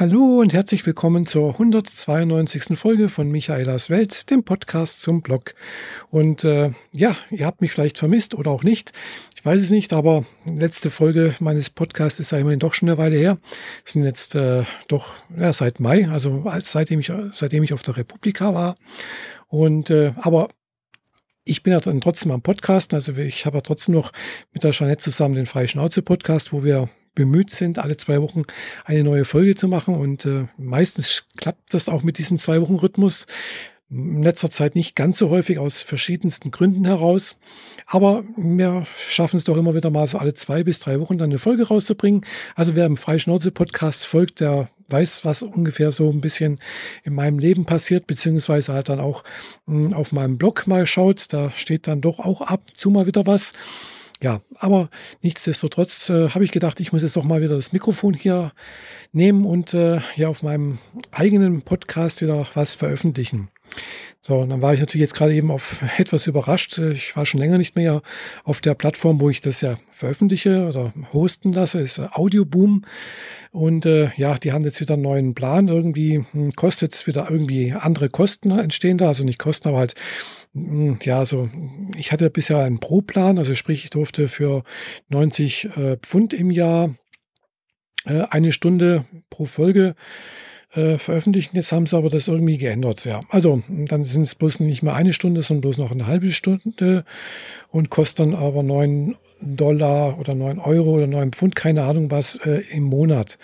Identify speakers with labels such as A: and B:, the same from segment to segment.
A: Hallo und herzlich willkommen zur 192. Folge von Michaelas Welt, dem Podcast zum Blog. Und äh, ja, ihr habt mich vielleicht vermisst oder auch nicht. Ich weiß es nicht, aber letzte Folge meines Podcasts ist ja immerhin doch schon eine Weile her. Es sind jetzt äh, doch ja, seit Mai, also als, seitdem ich seitdem ich auf der Republika war. Und äh, aber ich bin ja dann trotzdem am Podcast, also ich habe ja trotzdem noch mit der Jeanette zusammen den Freie Schnauze Podcast, wo wir bemüht sind, alle zwei Wochen eine neue Folge zu machen. Und äh, meistens klappt das auch mit diesem zwei Wochen Rhythmus. In letzter Zeit nicht ganz so häufig aus verschiedensten Gründen heraus. Aber wir schaffen es doch immer wieder mal so alle zwei bis drei Wochen dann eine Folge rauszubringen. Also wer im Freischnauze-Podcast folgt, der weiß, was ungefähr so ein bisschen in meinem Leben passiert, beziehungsweise halt dann auch mh, hm, auf meinem Blog mal schaut. Da steht dann doch auch ab zu mal wieder was. Ja, aber nichtsdestotrotz äh, habe ich gedacht, ich muss jetzt doch mal wieder das Mikrofon hier nehmen und äh, hier auf meinem eigenen Podcast wieder was veröffentlichen. So, und dann war ich natürlich jetzt gerade eben auf etwas überrascht. Ich war schon länger nicht mehr auf der Plattform, wo ich das ja veröffentliche oder hosten lasse, ist Audioboom. Und äh, ja, die haben jetzt wieder einen neuen Plan. Irgendwie hm, kostet es wieder irgendwie andere Kosten entstehen da. Also nicht Kosten, aber halt ja, also ich hatte bisher einen Pro-Plan, also sprich, ich durfte für 90 äh, Pfund im Jahr äh, eine Stunde pro Folge äh, veröffentlichen. Jetzt haben sie aber das irgendwie geändert. Ja, also dann sind es bloß nicht mehr eine Stunde, sondern bloß noch eine halbe Stunde und kostet dann aber neun Dollar oder neun Euro oder neun Pfund, keine Ahnung was, äh, im Monat.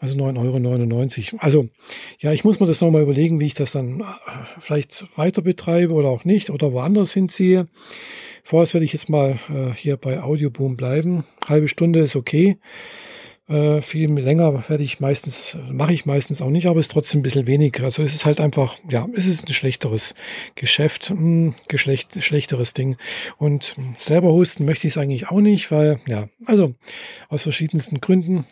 A: Also 9,99 Euro. Also ja, ich muss mir das nochmal überlegen, wie ich das dann äh, vielleicht weiter betreibe oder auch nicht oder woanders hinziehe. Vorerst werde ich jetzt mal äh, hier bei Audioboom bleiben. Halbe Stunde ist okay. Äh, viel länger werde ich meistens, mache ich meistens auch nicht, aber es ist trotzdem ein bisschen weniger. Also es ist halt einfach, ja, es ist ein schlechteres Geschäft, ein hm, geschlecht, schlechteres Ding. Und selber hosten möchte ich es eigentlich auch nicht, weil, ja, also aus verschiedensten Gründen.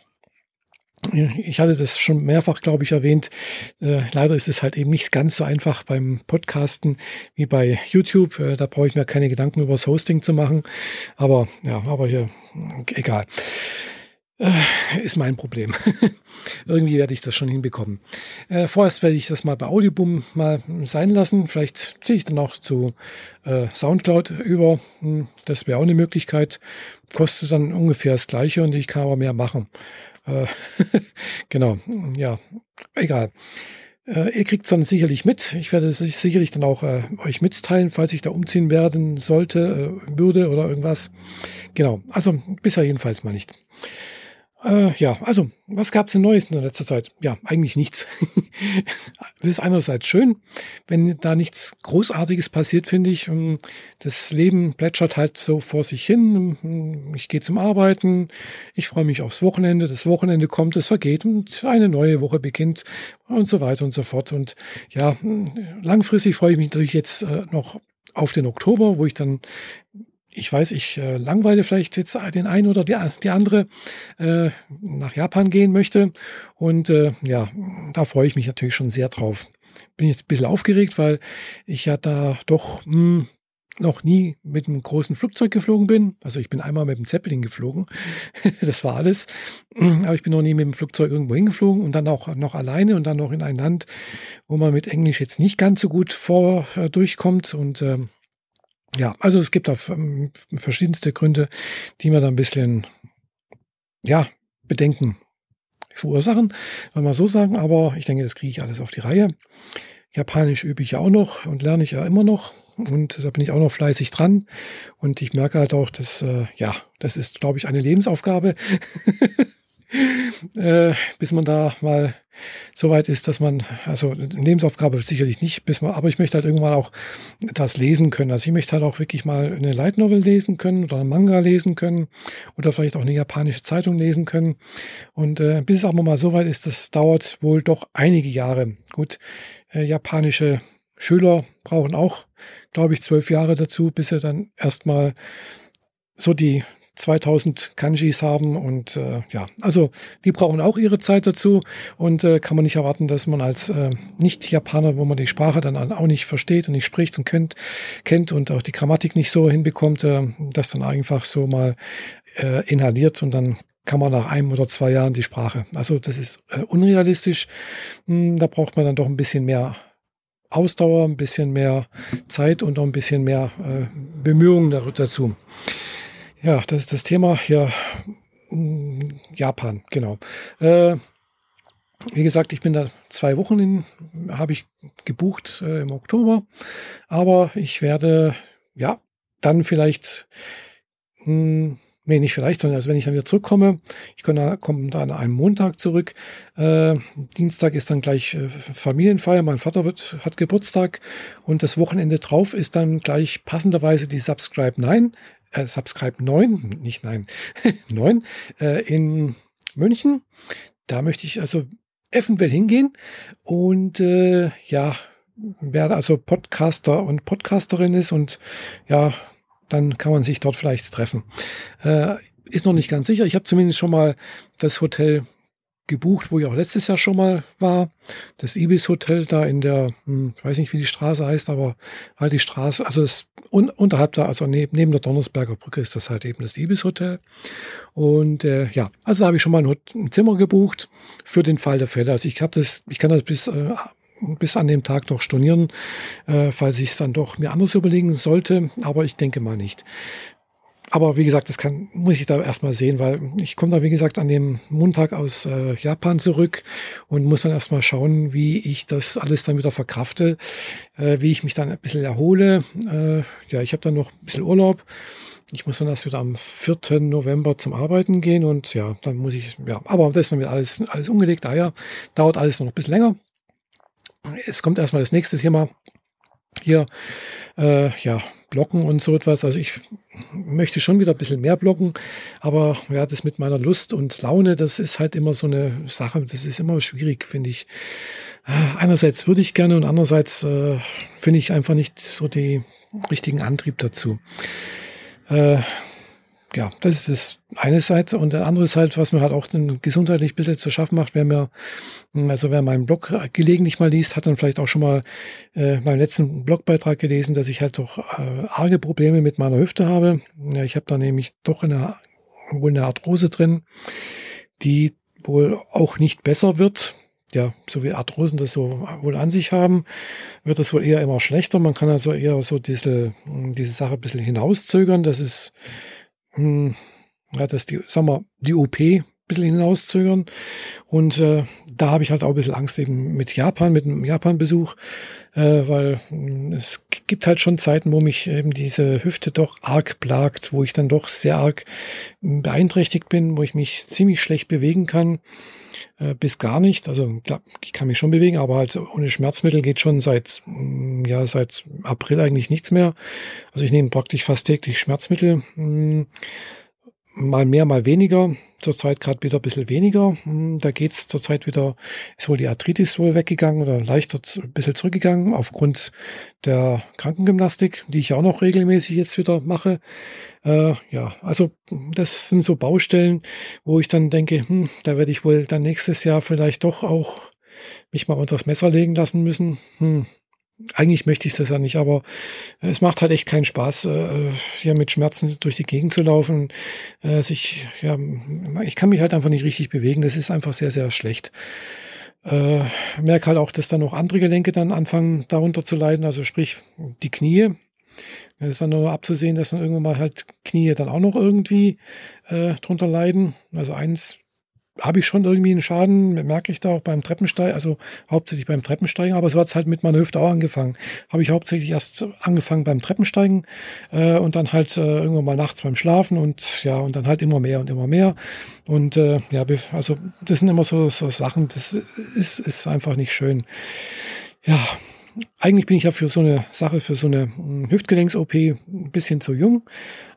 A: Ich hatte das schon mehrfach, glaube ich, erwähnt. Äh, leider ist es halt eben nicht ganz so einfach beim Podcasten wie bei YouTube. Äh, da brauche ich mir keine Gedanken über das Hosting zu machen. Aber ja, aber hier, egal. Äh, ist mein Problem. Irgendwie werde ich das schon hinbekommen. Äh, vorerst werde ich das mal bei Audioboom mal sein lassen. Vielleicht ziehe ich dann auch zu äh, Soundcloud über. Hm, das wäre auch eine Möglichkeit. Kostet dann ungefähr das gleiche und ich kann aber mehr machen. Äh, genau, ja, egal. Äh, ihr kriegt es dann sicherlich mit. Ich werde es sicherlich dann auch äh, euch mitteilen, falls ich da umziehen werden sollte, äh, würde oder irgendwas. Genau, also bisher jedenfalls mal nicht. Äh, ja, also, was gab es denn Neues in der letzten Zeit? Ja, eigentlich nichts. das ist einerseits schön, wenn da nichts Großartiges passiert, finde ich. Ähm, das Leben plätschert halt so vor sich hin. Ähm, ich gehe zum Arbeiten, ich freue mich aufs Wochenende, das Wochenende kommt, es vergeht und eine neue Woche beginnt und so weiter und so fort. Und ja, langfristig freue ich mich natürlich jetzt äh, noch auf den Oktober, wo ich dann ich weiß, ich äh, langweile vielleicht jetzt den einen oder die, die andere äh, nach Japan gehen möchte. Und äh, ja, da freue ich mich natürlich schon sehr drauf. Bin jetzt ein bisschen aufgeregt, weil ich ja da doch mh, hm, noch nie mit einem großen Flugzeug geflogen bin. Also ich bin einmal mit dem Zeppelin geflogen. das war alles. Aber ich bin noch nie mit dem Flugzeug irgendwo hingeflogen und dann auch noch alleine und dann noch in ein Land, wo man mit Englisch jetzt nicht ganz so gut vor äh, durchkommt. Und ähm, ja, also es gibt da verschiedenste Gründe, die mir da ein bisschen, ja, Bedenken verursachen, wenn man so sagen. Aber ich denke, das kriege ich alles auf die Reihe. Japanisch übe ich ja auch noch und lerne ich ja immer noch. Und da bin ich auch noch fleißig dran. Und ich merke halt auch, dass, äh, ja, das ist, glaube ich, eine Lebensaufgabe. äh, bis man da mal so weit ist, dass man, also eine Lebensaufgabe sicherlich nicht, bis man, aber ich möchte halt irgendwann auch das lesen können. Also ich möchte halt auch wirklich mal eine Light Novel lesen können oder einen Manga lesen können oder vielleicht auch eine japanische Zeitung lesen können. Und äh, bis es aber mal so weit ist, das dauert wohl doch einige Jahre. Gut, äh, japanische Schüler brauchen auch, glaube ich, zwölf Jahre dazu, bis sie dann erstmal so die 2000 Kanjis haben und äh, ja, also die brauchen auch ihre Zeit dazu und äh, kann man nicht erwarten, dass man als äh, Nicht-Japaner, wo man die Sprache dann auch nicht versteht und nicht spricht und kennt, kennt und auch die Grammatik nicht so hinbekommt, äh, das dann einfach so mal äh, inhaliert und dann kann man nach einem oder zwei Jahren die Sprache. Also das ist äh, unrealistisch. Hm, da braucht man dann doch ein bisschen mehr Ausdauer, ein bisschen mehr Zeit und auch ein bisschen mehr äh, Bemühungen dazu. Ja, das ist das Thema hier. Hm, Japan, genau. Äh, wie gesagt, ich bin da zwei Wochen in, habe ich gebucht äh, im Oktober, aber ich werde ja dann vielleicht mh, hm, nee, nicht vielleicht, sondern also wenn ich dann wieder zurückkomme, ich komme dann an einem Montag zurück. Äh, Dienstag ist dann gleich äh, Familienfeier, mein Vater wird, hat Geburtstag und das Wochenende drauf ist dann gleich passenderweise die Subscribe 9, äh, Subscribe 9, nicht 9, 9 äh, in München. Da möchte ich also eventuell hingehen und äh, ja, wer also Podcaster und Podcasterin ist und ja, dann kann man sich dort vielleicht treffen. Äh, ist noch nicht ganz sicher. Ich habe zumindest schon mal das Hotel gebucht, wo ich auch letztes Jahr schon mal war. Das Ibis Hotel da in der, hm, ich weiß nicht, wie die Straße heißt, aber halt die Straße, also das un, unterhalb da, also neben, neben der Donnersberger Brücke ist das halt eben das Ibis Hotel. Und äh, ja, also da habe ich schon mal ein, ein, Zimmer gebucht für den Fall der Fälle. Also ich habe das, ich kann das bis äh, bis an dem Tag noch stornieren, äh, falls ich es dann doch mir anders überlegen sollte. Aber ich denke mal nicht. Aber wie gesagt, das kann, muss ich da erstmal sehen, weil ich komme da, wie gesagt, an dem Montag aus äh, Japan zurück und muss dann erstmal schauen, wie ich das alles dann wieder verkrafte, äh, wie ich mich dann ein bisschen erhole. Äh, ja, ich habe dann noch ein bisschen Urlaub. Ich muss dann erst wieder am 4. November zum Arbeiten gehen und ja, dann muss ich, ja, aber das ist dann wieder alles, alles umgelegt. Daher dauert alles noch ein bisschen länger. Es kommt erstmal das nächste Thema. Hier, äh, ja, Blocken und so etwas. Also ich möchte schon wieder ein bisschen mehr blocken, aber ja, das mit meiner Lust und Laune, das ist halt immer so eine Sache, das ist immer schwierig, finde ich. Äh, einerseits würde ich gerne und andererseits äh, finde ich einfach nicht so den richtigen Antrieb dazu. Äh, ja, das ist das eine Seite. Und der andere Seite, was mir halt auch gesundheitlich ein bisschen zu schaffen macht, wer mir, hm, also wer meinen Blog gelegentlich mal liest, hat dann vielleicht auch schon mal äh, meinen letzten Blogbeitrag gelesen, dass ich halt doch äh, arge Probleme mit meiner Hüfte habe. Ja, ich habe da nämlich doch eine, wohl eine Arthrose drin, die wohl auch nicht besser wird ja, so wie Arthrosen das so wohl an sich haben, wird das wohl eher immer schlechter. Man kann also eher so diese, diese Sache ein bisschen hinauszögern. Das ist hm, ja, dass die, sagen wir, die OP bisschen hinauszögern. Und äh, da habe ich halt auch ein bisschen Angst eben mit Japan, mit einem Japan-Besuch, äh, weil mh, hm, es gibt halt schon Zeiten, wo mich eben diese Hüfte doch arg plagt, wo ich dann doch sehr arg hm, beeinträchtigt bin, wo ich mich ziemlich schlecht bewegen kann äh, bis gar nicht. Also ich kann mich schon bewegen, aber halt ohne Schmerzmittel geht schon seit ja seit April eigentlich nichts mehr. Also ich nehme praktisch fast täglich Schmerzmittel. Mal mehr, mal weniger. Zurzeit gerade wieder ein bisschen weniger. Hm, da geht's zurzeit wieder, ist wohl die Arthritis wohl weggegangen oder leichter ein bisschen zurückgegangen aufgrund der Krankengymnastik, die ich auch noch regelmäßig jetzt wieder mache. Äh, ja, also das sind so Baustellen, wo ich dann denke, hm, da werde ich wohl dann nächstes Jahr vielleicht doch auch mich mal unter das Messer legen lassen müssen. Hm, eigentlich möchte ich das ja nicht, aber es macht halt echt keinen Spaß, äh, hier mit Schmerzen durch die Gegend zu laufen. Äh, sich, ja, ich kann mich halt einfach nicht richtig bewegen. Das ist einfach sehr, sehr schlecht. Äh, merke halt auch, dass dann noch andere Gelenke dann anfangen, darunter zu leiden, also sprich die Knie. Es ist dann nur abzusehen, dass dann irgendwann mal halt Knie dann auch noch irgendwie äh, drunter leiden. Also eins habe ich schon irgendwie einen Schaden, merke ich da auch beim Treppensteigen, also hauptsächlich beim Treppensteigen, aber so hat es halt mit meiner Hüfte auch angefangen. Habe ich hauptsächlich erst angefangen beim Treppensteigen äh, und dann halt äh, irgendwann mal nachts beim Schlafen und ja, und dann halt immer mehr und immer mehr. Und äh, ja, also das sind immer so, so Sachen, das ist, ist einfach nicht schön. Ja, eigentlich bin ich ja für so eine Sache, für so eine hm, Hüftgelenks-OP ein bisschen zu jung.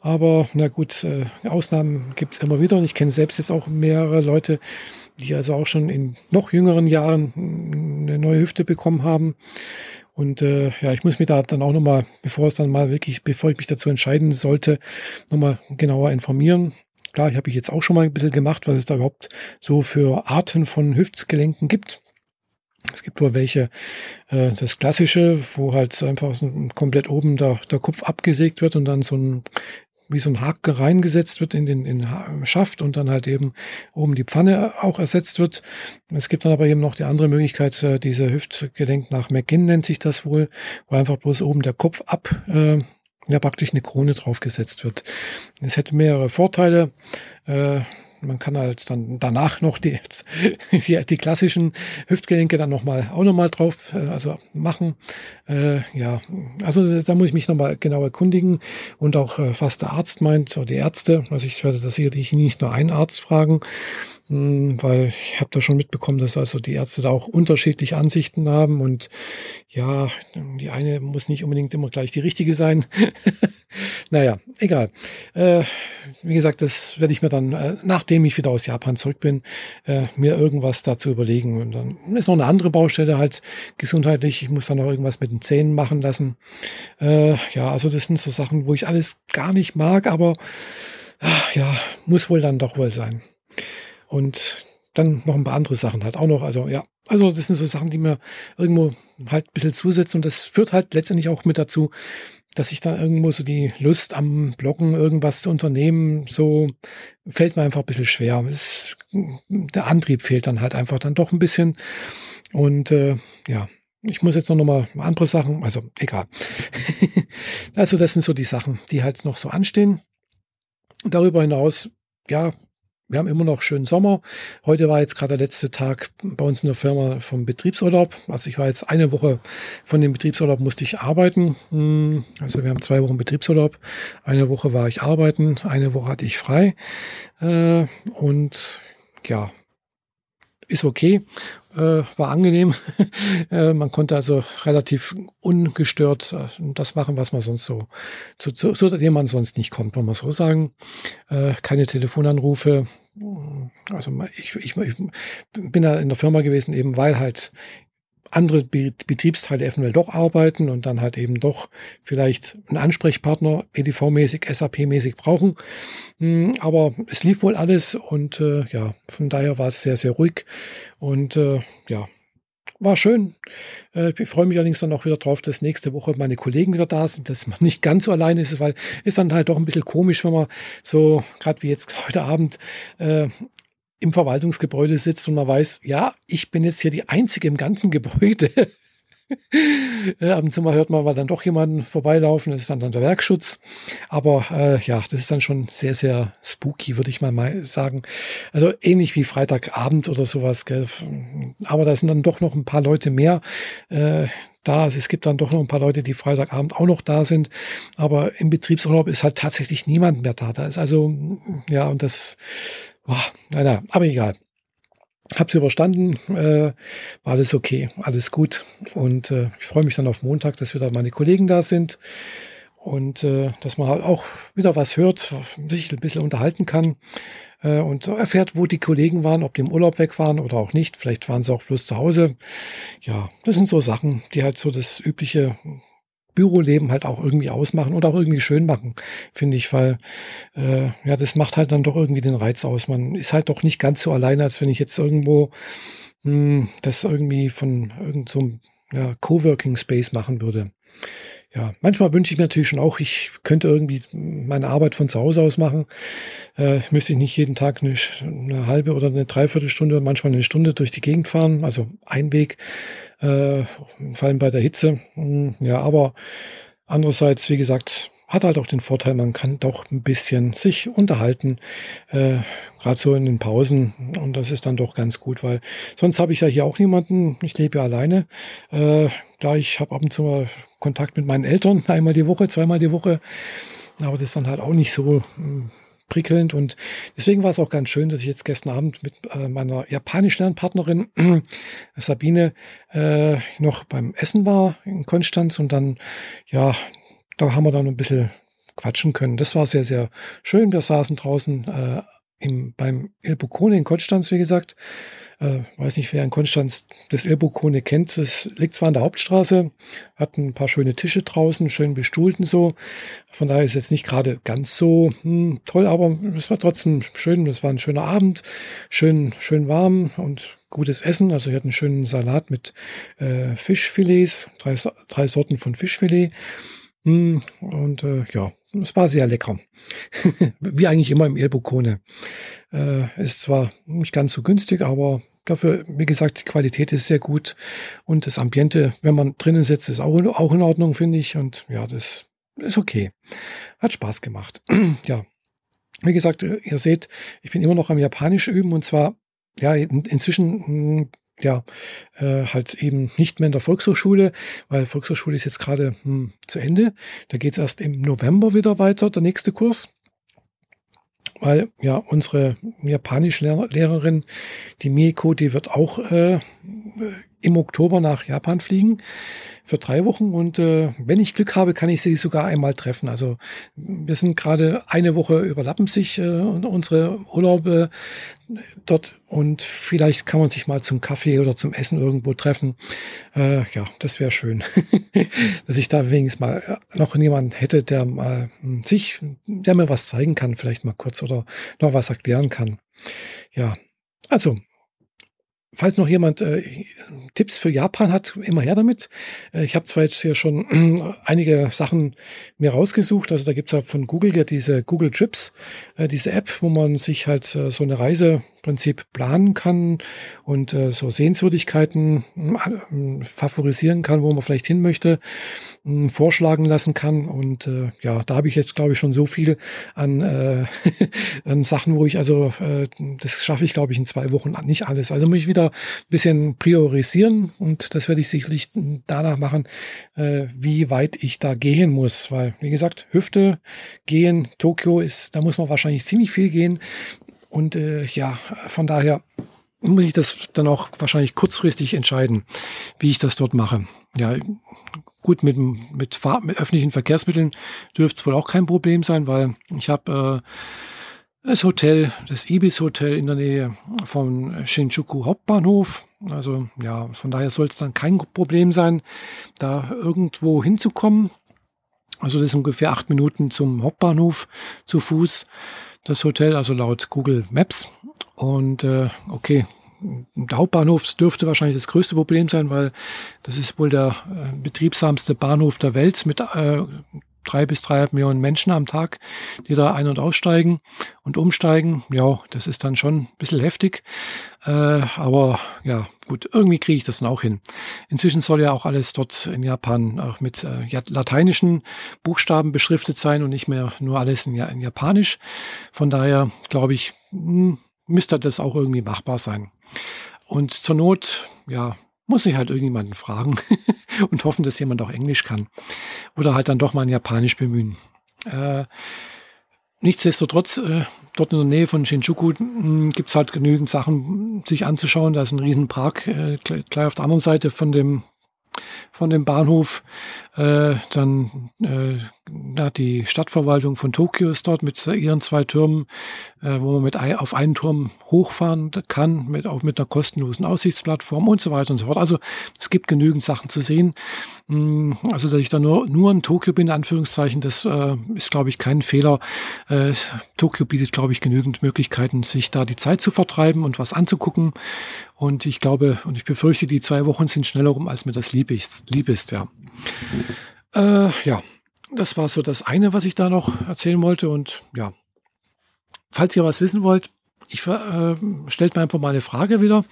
A: Aber na gut, äh, Ausnahmen gibt es immer wieder. Und ich kenne selbst jetzt auch mehrere Leute, die also auch schon in noch jüngeren Jahren hm, eine neue Hüfte bekommen haben. Und äh, ja, ich muss mich da dann auch nochmal, bevor es dann mal wirklich, bevor ich mich dazu entscheiden sollte, nochmal genauer informieren. Klar, ich habe ich jetzt auch schon mal ein bisschen gemacht, was es da überhaupt so für Arten von Hüftgelenken gibt. Es gibt wohl welche, äh, das klassische, wo halt einfach so komplett oben der, der Kopf abgesägt wird und dann so ein wie so ein Haken reingesetzt wird in den, in den Schaft und dann halt eben oben die Pfanne auch ersetzt wird. Es gibt dann aber eben noch die andere Möglichkeit, äh, diese Hüftgelenk nach McGinn nennt sich das wohl, wo einfach bloß oben der Kopf ab, äh, ja praktisch eine Krone draufgesetzt wird. Es hätte mehrere Vorteile. Äh, man kann halt dann danach noch die, die, die klassischen Hüftgelenke dann nochmal auch nochmal drauf äh, also machen. Äh, ja, also da muss ich mich nochmal genau erkundigen und auch äh, was der Arzt meint oder die Ärzte. Also ich werde das sicherlich nicht nur einen Arzt fragen, hm, weil ich habe da schon mitbekommen, dass also die Ärzte da auch unterschiedliche Ansichten haben und ja, die eine muss nicht unbedingt immer gleich die richtige sein. naja, egal. Äh, wie gesagt, das werde ich mir dann, äh, nachdem ich wieder aus Japan zurück bin, äh, mir irgendwas dazu überlegen. Und dann ist noch eine andere Baustelle halt gesundheitlich. Ich muss dann noch irgendwas mit den Zähnen machen lassen. Äh, ja, also das sind so Sachen, wo ich alles gar nicht mag, aber ja, muss wohl dann doch wohl sein. Und dann noch ein paar andere Sachen halt auch noch. Also ja, also das sind so Sachen, die mir irgendwo halt ein bisschen zusetzen. Und das führt halt letztendlich auch mit dazu, dass ich da irgendwo so die Lust am Bloggen, irgendwas zu unternehmen, so fällt mir einfach ein bisschen schwer. Es, der Antrieb fehlt dann halt einfach dann doch ein bisschen. Und äh, ja, ich muss jetzt noch mal andere Sachen, also egal. also das sind so die Sachen, die halt noch so anstehen. Darüber hinaus, ja, wir haben immer noch schönen Sommer. Heute war jetzt gerade der letzte Tag bei uns in der Firma vom Betriebsurlaub. Also ich war jetzt eine Woche von dem Betriebsurlaub musste ich arbeiten. Hm, also wir haben zwei Wochen Betriebsurlaub. Eine Woche war ich arbeiten, eine Woche hatte ich frei. Äh, und ja, ist okay, äh, war angenehm. äh, man konnte also relativ ungestört äh, das machen, was man sonst so, zu, zu, zu dem man sonst nicht kommt, wollen wir so sagen. Äh, keine Telefonanrufe. Also ich, ich, ich bin da in der Firma gewesen, eben weil halt andere Betriebsteile eventuell doch arbeiten und dann halt eben doch vielleicht einen Ansprechpartner EDV-mäßig, SAP-mäßig brauchen. Hm, aber es lief wohl alles und äh, ja, von daher war es sehr, sehr ruhig und äh, ja, war schön. Äh, ich freue mich allerdings dann auch wieder drauf, dass nächste Woche meine Kollegen wieder da sind, dass man nicht ganz so alleine ist, weil ist dann halt doch ein bisschen komisch, wenn man so, gerade wie jetzt heute Abend, äh, im Verwaltungsgebäude sitzt und man weiß, ja, ich bin jetzt hier die Einzige im ganzen Gebäude. ab und zu mal hört man mal dann doch jemanden vorbeilaufen, das ist dann, dann der Werkschutz. Aber äh, ja, das ist dann schon sehr, sehr spooky, würde ich mal sagen. Also ähnlich wie Freitagabend oder sowas. Gell? Aber da sind dann doch noch ein paar Leute mehr äh, da. Also es gibt dann doch noch ein paar Leute, die Freitagabend auch noch da sind. Aber im Betriebsurlaub ist halt tatsächlich niemand mehr da. Da ist also, ja, und das Boah, naja, aber egal. Hab's überstanden, äh, war alles okay, alles gut. Und äh, ich freue mich dann auf Montag, dass wieder meine Kollegen da sind und äh, dass man halt auch wieder was hört, sich ein bisschen unterhalten kann äh, und erfährt, wo die Kollegen waren, ob die im Urlaub weg waren oder auch nicht. Vielleicht waren sie auch bloß zu Hause. Ja, das sind so Sachen, die halt so das übliche Büroleben halt auch irgendwie ausmachen und auch irgendwie schön machen, finde ich, weil äh, ja, das macht halt dann doch irgendwie den Reiz aus. Man ist halt doch nicht ganz so alleine, als wenn ich jetzt irgendwo mh, hm, das irgendwie von irgendeinem so ja, Coworking Space machen würde ja, manchmal wünsche ich mir natürlich schon auch, ich könnte irgendwie meine Arbeit von zu Hause aus machen. Äh, müsste ich nicht jeden Tag eine, eine, halbe oder eine Dreiviertelstunde, manchmal eine Stunde durch die Gegend fahren, also ein Weg, äh, vor allem bei der Hitze. Hm, ja, aber andererseits, wie gesagt, hat halt auch den Vorteil, man kann doch ein bisschen sich unterhalten, äh, gerade so in den Pausen. Und das ist dann doch ganz gut, weil sonst habe ich ja hier auch niemanden. Ich lebe ja alleine. Äh, klar, ich habe ab und zu mal Kontakt mit meinen Eltern, einmal die Woche, zweimal die Woche. Aber das ist dann halt auch nicht so hm, prickelnd. Und deswegen war es auch ganz schön, dass ich jetzt gestern Abend mit äh, meiner Japanisch-Lernpartnerin Sabine äh, noch beim Essen war in Konstanz und dann ja da haben wir dann ein bisschen quatschen können. Das war sehr, sehr schön. Wir saßen draußen äh, im, beim Il Boccone in Konstanz, wie gesagt. Äh, weiß nicht, wer in Konstanz das Il Boccone kennt. Es liegt zwar an der Hauptstraße, hat ein paar schöne Tische draußen, schön bestuhlten so. Von daher ist es jetzt nicht gerade ganz so hm, toll, aber es war trotzdem schön. Es war ein schöner Abend, schön, schön warm und gutes Essen. Also wir hatten einen schönen Salat mit äh, Fischfilets, drei, drei Sorten von Fischfilet. Hm, und äh, ja, es war sehr lecker. Wie eigentlich immer im Elbokone. Äh, ist zwar nicht ganz so günstig, aber dafür, wie gesagt, die Qualität ist sehr gut und das Ambiente, wenn man drinnen sitzt, ist auch, auch in Ordnung, finde ich. Und ja, das ist okay. Hat Spaß gemacht. ja. Wie gesagt, ihr seht, ich bin immer noch am Japanisch üben und zwar, ja, in, inzwischen hm, ja, äh, halt eben nicht mehr in der Volkshochschule, weil Volkshochschule ist jetzt gerade hm, zu Ende. Da geht es erst im November wieder weiter, der nächste Kurs. Weil ja, unsere Japanisch-Lehrerin, die Mieko, die wird auch äh, im Oktober nach Japan fliegen für drei Wochen und äh, wenn ich Glück habe, kann ich sie sogar einmal treffen. Also wir sind gerade eine Woche überlappen sich äh, unsere Urlaube dort und vielleicht kann man sich mal zum Kaffee oder zum Essen irgendwo treffen. Äh, ja, das wäre schön, dass ich da wenigstens mal noch jemand hätte, der mal sich, der mir was zeigen kann, vielleicht mal kurz oder noch was erklären kann. Ja, also Falls noch jemand äh, Tipps für Japan hat, immer her damit. Äh, ich habe zwar jetzt hier schon äh, einige Sachen mir rausgesucht. Also da gibt es ja von Google ja diese Google Trips, äh, diese App, wo man sich halt äh, so eine Reise Prinzip planen kann und äh, so Sehenswürdigkeiten äh, favorisieren kann, wo man vielleicht hin möchte, äh, vorschlagen lassen kann. Und äh, ja, da habe ich jetzt, glaube ich, schon so viel an, äh, an Sachen, wo ich also, äh, das schaffe ich, glaube ich, in zwei Wochen nicht alles. Also muss ich wieder ein bisschen priorisieren und das werde ich sicherlich danach machen, äh, wie weit ich da gehen muss. Weil, wie gesagt, Hüfte gehen, Tokio ist, da muss man wahrscheinlich ziemlich viel gehen. Und äh, ja, von daher muss ich das dann auch wahrscheinlich kurzfristig entscheiden, wie ich das dort mache. Ja, gut, mit, mit, Fahr mit öffentlichen Verkehrsmitteln dürfte es wohl auch kein Problem sein, weil ich habe äh, das Hotel, das Ibis Hotel in der Nähe von Shinjuku Hauptbahnhof. Also ja, von daher soll es dann kein Problem sein, da irgendwo hinzukommen. Also das ist ungefähr acht Minuten zum Hauptbahnhof zu Fuß das Hotel, also laut Google Maps. Und äh, okay, der Hauptbahnhof dürfte wahrscheinlich das größte Problem sein, weil das ist wohl der äh, betriebsamste Bahnhof der Welt mit äh, drei bis dreieinhalb Millionen Menschen am Tag, die da ein- und aussteigen und umsteigen. Ja, das ist dann schon ein bisschen heftig. Äh, aber ja, gut, irgendwie kriege ich das dann auch hin. Inzwischen soll ja auch alles dort in Japan auch mit äh, lateinischen Buchstaben beschriftet sein und nicht mehr nur alles in, in Japanisch. Von daher glaube ich, hm, müsste das auch irgendwie machbar sein. Und zur Not, ja, muss ich halt irgendjemanden fragen und hoffen, dass jemand auch Englisch kann. Oder halt dann doch mal ein Japanisch bemühen. Äh, nichtsdestotrotz, äh, dort in der Nähe von Shinjuku hm, gibt es halt genügend Sachen sich anzuschauen. Da ist ein riesen Park äh, gleich auf der anderen Seite von dem von dem Bahnhof. Äh, dann na, die Stadtverwaltung von Tokio ist dort mit ihren zwei Türmen, äh, wo man mit ein, auf einen Turm hochfahren kann, mit, auch mit einer kostenlosen Aussichtsplattform und so weiter und so fort. Also es gibt genügend Sachen zu sehen. Mm, also, dass ich da nur, nur in Tokio bin, in Anführungszeichen, das äh, ist, glaube ich, kein Fehler. Äh, Tokio bietet, glaube ich, genügend Möglichkeiten, sich da die Zeit zu vertreiben und was anzugucken. Und ich glaube und ich befürchte, die zwei Wochen sind schneller rum, als mir das lieb ist. Lieb ist ja. Äh, ja, das war so das eine, was ich da noch erzählen wollte. Und ja, falls ihr was wissen wollt, ich äh, stellt mir einfach mal eine Frage wieder.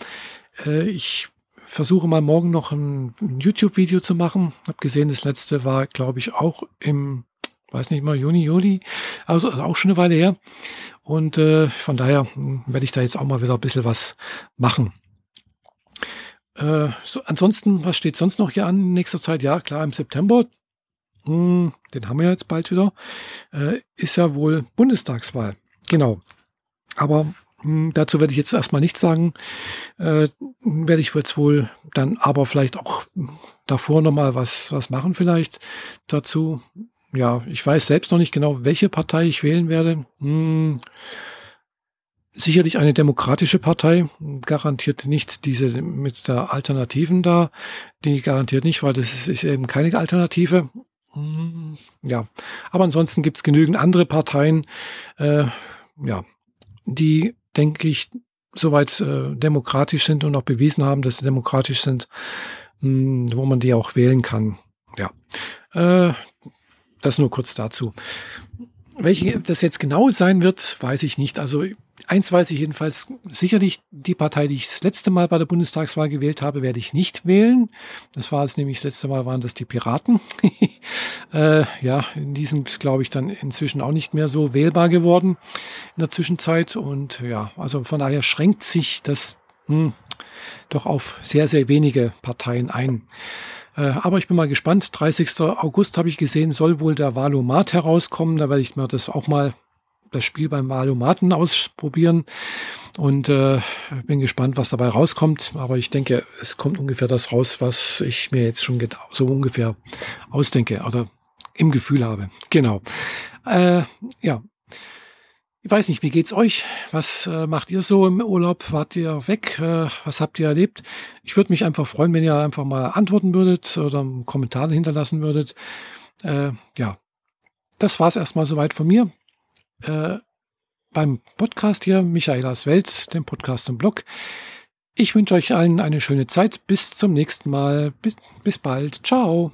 A: Äh, ich versuche mal morgen noch ein, ein YouTube-Video zu machen. Hab gesehen, das letzte war, glaube ich, auch im, weiß nicht mal, Juni, Juli, also, also auch schon eine Weile her. Und äh, von daher hm, werde ich da jetzt auch mal wieder ein bisschen was machen. Äh, so, ansonsten, was steht sonst noch hier an in nächster Zeit? Ja, klar, im September, hm, den haben wir jetzt bald wieder, äh, ist ja wohl Bundestagswahl. Genau. Aber mh, hm, dazu werde ich jetzt erstmal nichts sagen. Äh, werde ich jetzt wohl dann aber vielleicht auch davor nochmal was, was machen vielleicht dazu. Ja, ich weiß selbst noch nicht genau, welche Partei ich wählen werde. Hm, sicherlich eine demokratische Partei, garantiert nicht diese mit der Alternativen da. Die garantiert nicht, weil das ist, ist eben keine Alternative. Ja, aber ansonsten gibt es genügend andere Parteien, äh, ja, die, denke ich, soweit äh, demokratisch sind und auch bewiesen haben, dass sie demokratisch sind, mh, hm, wo man die auch wählen kann. Ja, äh, das nur kurz dazu. welche das jetzt genau sein wird, weiß ich nicht. Also eins weiß ich jedenfalls sicherlich, die Partei, die ich das letzte Mal bei der Bundestagswahl gewählt habe, werde ich nicht wählen. Das war es nämlich, das letzte Mal waren das die Piraten. äh, ja, die sind, glaube ich, dann inzwischen auch nicht mehr so wählbar geworden in der Zwischenzeit. Und ja, also von daher schränkt sich das hm, doch auf sehr, sehr wenige Parteien ein. Äh, aber ich bin mal gespannt. 30. August habe ich gesehen, soll wohl der Valomat herauskommen. Da werde ich mir das auch mal das Spiel beim Valomaten ausprobieren und äh, bin gespannt, was dabei rauskommt. Aber ich denke, es kommt ungefähr das raus, was ich mir jetzt schon so ungefähr ausdenke oder im Gefühl habe. Genau. Äh, ja. Ich weiß nicht, wie geht's euch? Was äh, macht ihr so im Urlaub? Wart ihr weg? Äh, was habt ihr erlebt? Ich würde mich einfach freuen, wenn ihr einfach mal antworten würdet oder einen Kommentar hinterlassen würdet. Äh, ja, das war's erstmal soweit von mir äh, beim Podcast hier, Michaelas Welt, dem Podcast im Blog. Ich wünsche euch allen eine schöne Zeit. Bis zum nächsten Mal. Bis, bis bald. Ciao.